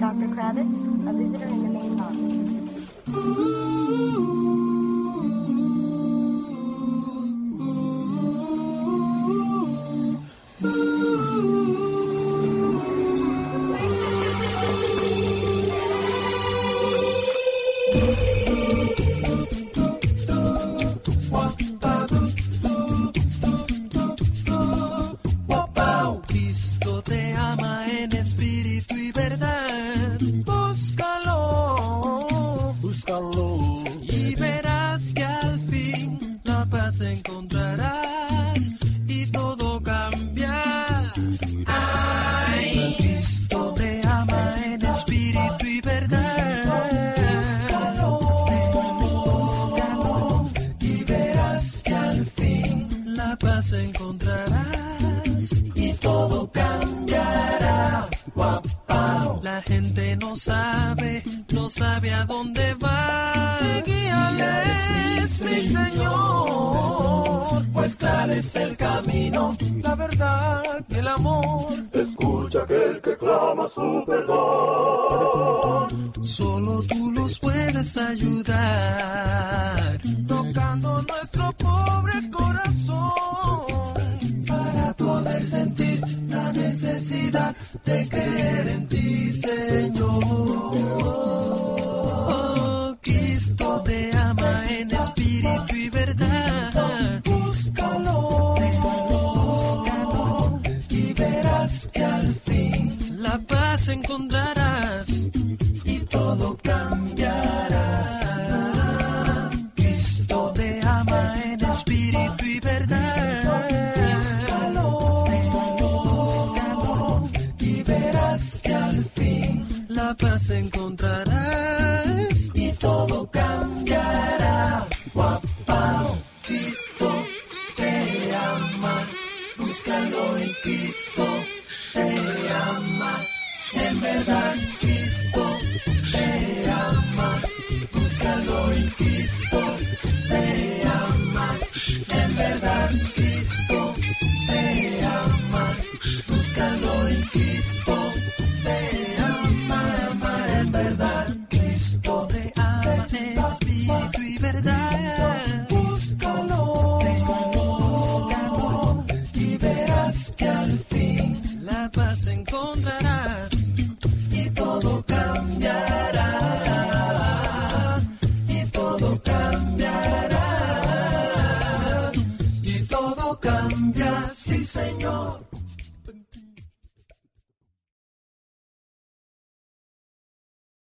Dr. Kravitz, a visitor in the main lobby. Búscalo, búscalo. Y verás que al fin la paz encontrarás y todo cambiará. Ay, Cristo te ama en espíritu y verdad. Búscalo, y verás que al fin la paz encontrarás y todo cambiará. El camino, la verdad y el amor. Escucha aquel que clama su perdón. Solo tú los puedes ayudar, tocando nuestro pobre corazón para poder sentir la necesidad de creer en ti, Señor. Que al fin la paz encontrarás y todo cambiará. Cristo te ama en espíritu y verdad. Búscalo, búscalo y verás que al fin la paz encontrarás y todo cambiará. Guapao, verdad, Cristo te ama. Búscalo en Cristo te ama. En verdad, Cristo te ama. Búscalo en Cristo te ama. En verdad, Cristo te ama. En espíritu y verdad. Búscalo, búscalo y verás que al fin la paz encontrarás y todo cambiará.